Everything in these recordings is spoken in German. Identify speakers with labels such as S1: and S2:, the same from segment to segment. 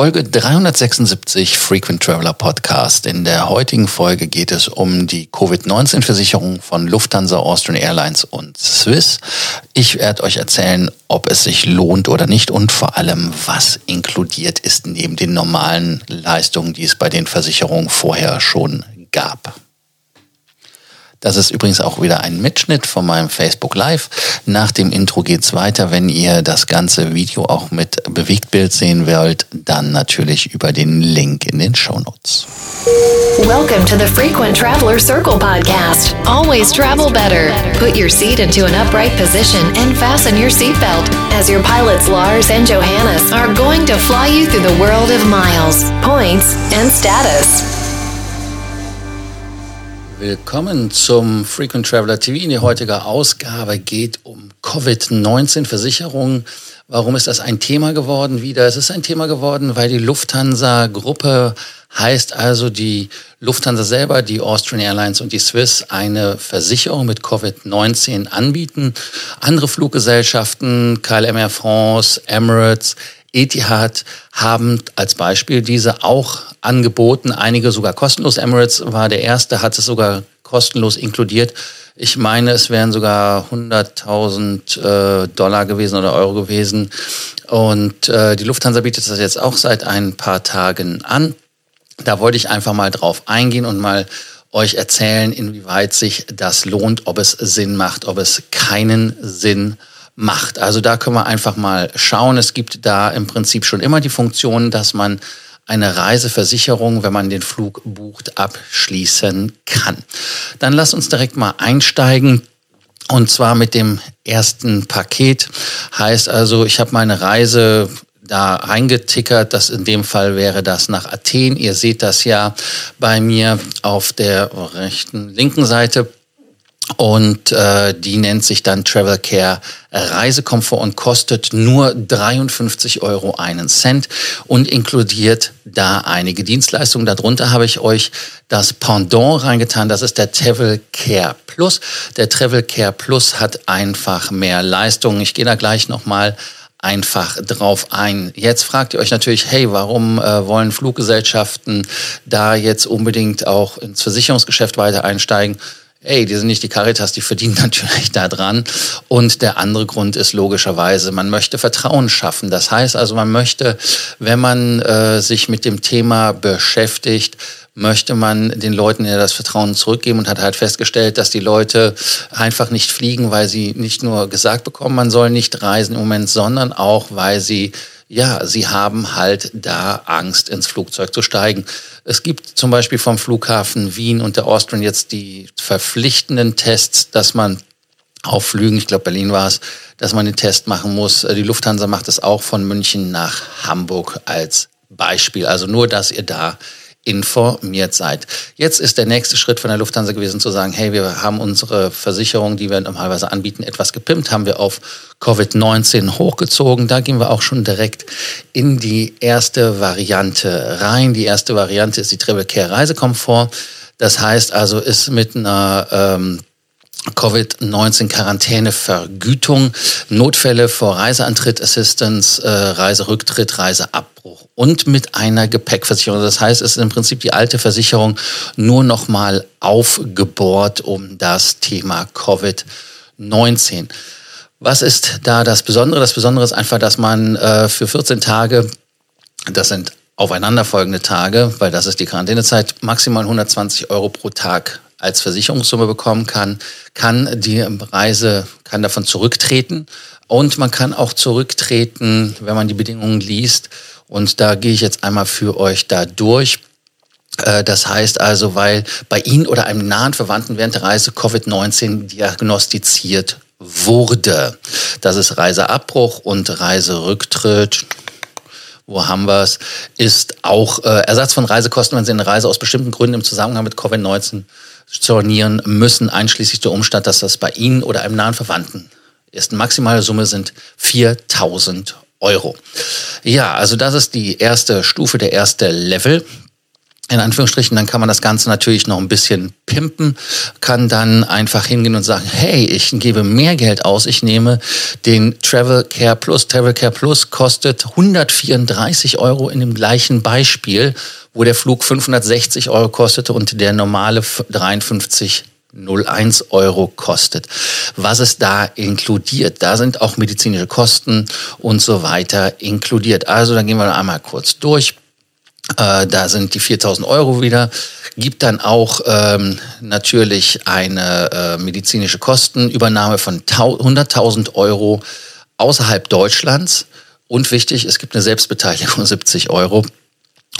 S1: Folge 376 Frequent Traveler Podcast. In der heutigen Folge geht es um die Covid-19-Versicherung von Lufthansa, Austrian Airlines und Swiss. Ich werde euch erzählen, ob es sich lohnt oder nicht und vor allem, was inkludiert ist neben den normalen Leistungen, die es bei den Versicherungen vorher schon gab. Das ist übrigens auch wieder ein Mitschnitt von meinem Facebook Live. Nach dem Intro geht's weiter. Wenn ihr das ganze Video auch mit Bewegtbild sehen wollt, dann natürlich über den Link in den Show Notes.
S2: Welcome to the Frequent Traveler Circle podcast. Always travel better. Put your seat into an upright position and fasten your seatbelt as your pilots Lars and Johannes are going to fly you through the world of miles, points and status.
S1: Willkommen zum Frequent Traveler TV. In die heutige Ausgabe geht um Covid-19-Versicherungen. Warum ist das ein Thema geworden wieder? Es ist ein Thema geworden, weil die Lufthansa-Gruppe heißt also die Lufthansa selber, die Austrian Airlines und die Swiss eine Versicherung mit Covid-19 anbieten. Andere Fluggesellschaften, KLM Air France, Emirates, Etihad haben als Beispiel diese auch angeboten, einige sogar kostenlos. Emirates war der erste, hat es sogar kostenlos inkludiert. Ich meine, es wären sogar 100.000 äh, Dollar gewesen oder Euro gewesen. Und äh, die Lufthansa bietet das jetzt auch seit ein paar Tagen an. Da wollte ich einfach mal drauf eingehen und mal euch erzählen, inwieweit sich das lohnt, ob es Sinn macht, ob es keinen Sinn macht macht. Also da können wir einfach mal schauen. Es gibt da im Prinzip schon immer die Funktion, dass man eine Reiseversicherung, wenn man den Flug bucht, abschließen kann. Dann lass uns direkt mal einsteigen. Und zwar mit dem ersten Paket. Heißt also, ich habe meine Reise da reingetickert. Das in dem Fall wäre das nach Athen. Ihr seht das ja bei mir auf der rechten, linken Seite und äh, die nennt sich dann Travel Care Reisekomfort und kostet nur 53 Euro einen Cent und inkludiert da einige Dienstleistungen. Darunter habe ich euch das Pendant reingetan. Das ist der Travel Care Plus. Der Travel Care Plus hat einfach mehr Leistungen. Ich gehe da gleich nochmal einfach drauf ein. Jetzt fragt ihr euch natürlich, hey, warum äh, wollen Fluggesellschaften da jetzt unbedingt auch ins Versicherungsgeschäft weiter einsteigen? Ey, die sind nicht die Caritas, die verdienen natürlich da dran. Und der andere Grund ist logischerweise, man möchte Vertrauen schaffen. Das heißt also, man möchte, wenn man äh, sich mit dem Thema beschäftigt, möchte man den Leuten ja das Vertrauen zurückgeben und hat halt festgestellt, dass die Leute einfach nicht fliegen, weil sie nicht nur gesagt bekommen, man soll nicht reisen im Moment, sondern auch, weil sie ja, sie haben halt da Angst, ins Flugzeug zu steigen. Es gibt zum Beispiel vom Flughafen Wien und der Austrian jetzt die verpflichtenden Tests, dass man auf Flügen, ich glaube Berlin war es, dass man den Test machen muss. Die Lufthansa macht es auch von München nach Hamburg als Beispiel. Also nur, dass ihr da informiert seid. Jetzt ist der nächste Schritt von der Lufthansa gewesen zu sagen, hey, wir haben unsere Versicherung, die wir normalerweise anbieten, etwas gepimpt, haben wir auf Covid-19 hochgezogen. Da gehen wir auch schon direkt in die erste Variante rein. Die erste Variante ist die Travel Care Reisekomfort. Das heißt also, ist mit einer ähm, Covid-19-Quarantänevergütung, Notfälle vor Reiseantritt, Assistance, äh, Reiserücktritt, Reiseabbruch und mit einer Gepäckversicherung. Das heißt, es ist im Prinzip die alte Versicherung nur noch mal aufgebohrt um das Thema Covid-19. Was ist da das Besondere? Das Besondere ist einfach, dass man äh, für 14 Tage, das sind aufeinanderfolgende Tage, weil das ist die Quarantänezeit, maximal 120 Euro pro Tag als Versicherungssumme bekommen kann, kann die Reise, kann davon zurücktreten. Und man kann auch zurücktreten, wenn man die Bedingungen liest. Und da gehe ich jetzt einmal für euch da durch. Äh, das heißt also, weil bei Ihnen oder einem nahen Verwandten während der Reise Covid-19 diagnostiziert wurde. Das ist Reiseabbruch und Reiserücktritt wo haben wir es, ist auch äh, Ersatz von Reisekosten, wenn Sie eine Reise aus bestimmten Gründen im Zusammenhang mit Covid-19 stornieren müssen, einschließlich der Umstand, dass das bei Ihnen oder einem nahen Verwandten ist. Maximale Summe sind 4000 Euro. Ja, also das ist die erste Stufe, der erste Level. in Anführungsstrichen, dann kann man das Ganze natürlich noch ein bisschen pimpen, kann dann einfach hingehen und sagen, hey, ich gebe mehr Geld aus, ich nehme den Travel Care Plus. Travel Care Plus kostet 134 Euro in dem gleichen Beispiel, wo der Flug 560 Euro kostete und der normale 53 01 Euro kostet. Was ist da inkludiert? Da sind auch medizinische Kosten und so weiter inkludiert. Also, dann gehen wir einmal kurz durch. Äh, da sind die 4000 Euro wieder. Gibt dann auch ähm, natürlich eine äh, medizinische Kostenübernahme von 100.000 Euro außerhalb Deutschlands. Und wichtig, es gibt eine Selbstbeteiligung 70 Euro.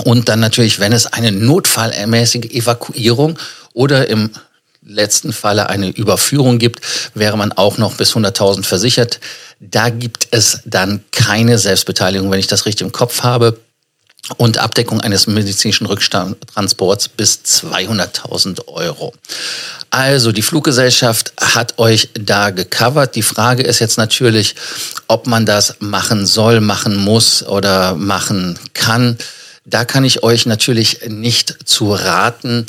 S1: Und dann natürlich, wenn es eine notfallmäßige Evakuierung oder im letzten Falle eine Überführung gibt, wäre man auch noch bis 100.000 versichert. Da gibt es dann keine Selbstbeteiligung, wenn ich das richtig im Kopf habe und Abdeckung eines medizinischen Rücktransports bis 200.000 Euro. Also die Fluggesellschaft hat euch da gecovert. Die Frage ist jetzt natürlich, ob man das machen soll, machen muss oder machen kann. Da kann ich euch natürlich nicht zu raten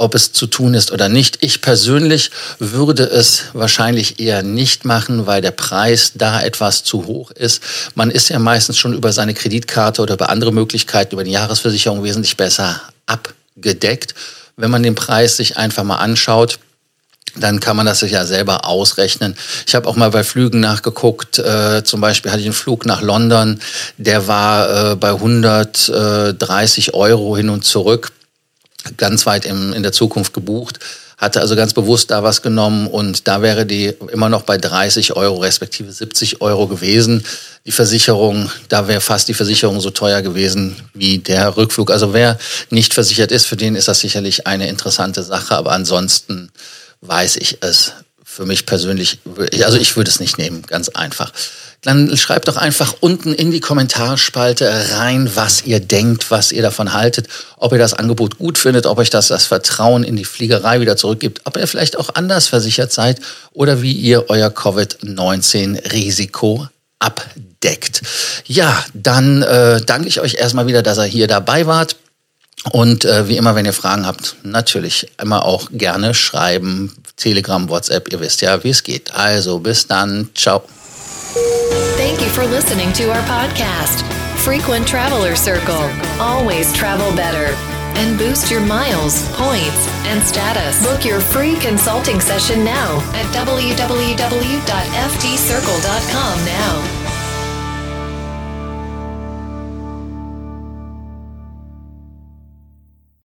S1: ob es zu tun ist oder nicht. Ich persönlich würde es wahrscheinlich eher nicht machen, weil der Preis da etwas zu hoch ist. Man ist ja meistens schon über seine Kreditkarte oder über andere Möglichkeiten, über die Jahresversicherung wesentlich besser abgedeckt. Wenn man den Preis sich einfach mal anschaut, dann kann man das sich ja selber ausrechnen. Ich habe auch mal bei Flügen nachgeguckt. Äh, zum Beispiel hatte ich einen Flug nach London, der war äh, bei 130 Euro hin und zurück ganz weit im, in der Zukunft gebucht, hatte also ganz bewusst da was genommen und da wäre die immer noch bei 30 Euro respektive 70 Euro gewesen. Die Versicherung, da wäre fast die Versicherung so teuer gewesen wie der Rückflug. Also wer nicht versichert ist, für den ist das sicherlich eine interessante Sache, aber ansonsten weiß ich es für mich persönlich, also ich würde es nicht nehmen, ganz einfach dann schreibt doch einfach unten in die Kommentarspalte rein, was ihr denkt, was ihr davon haltet, ob ihr das Angebot gut findet, ob euch das das Vertrauen in die Fliegerei wieder zurückgibt, ob ihr vielleicht auch anders versichert seid oder wie ihr euer Covid-19-Risiko abdeckt. Ja, dann äh, danke ich euch erstmal wieder, dass ihr hier dabei wart. Und äh, wie immer, wenn ihr Fragen habt, natürlich immer auch gerne schreiben. Telegram, WhatsApp, ihr wisst ja, wie es geht. Also bis dann. Ciao.
S2: Thank you for listening to our podcast, Frequent Traveler Circle. Always travel better and boost your miles, points, and status. Book your free consulting session now at www.ftcircle.com now.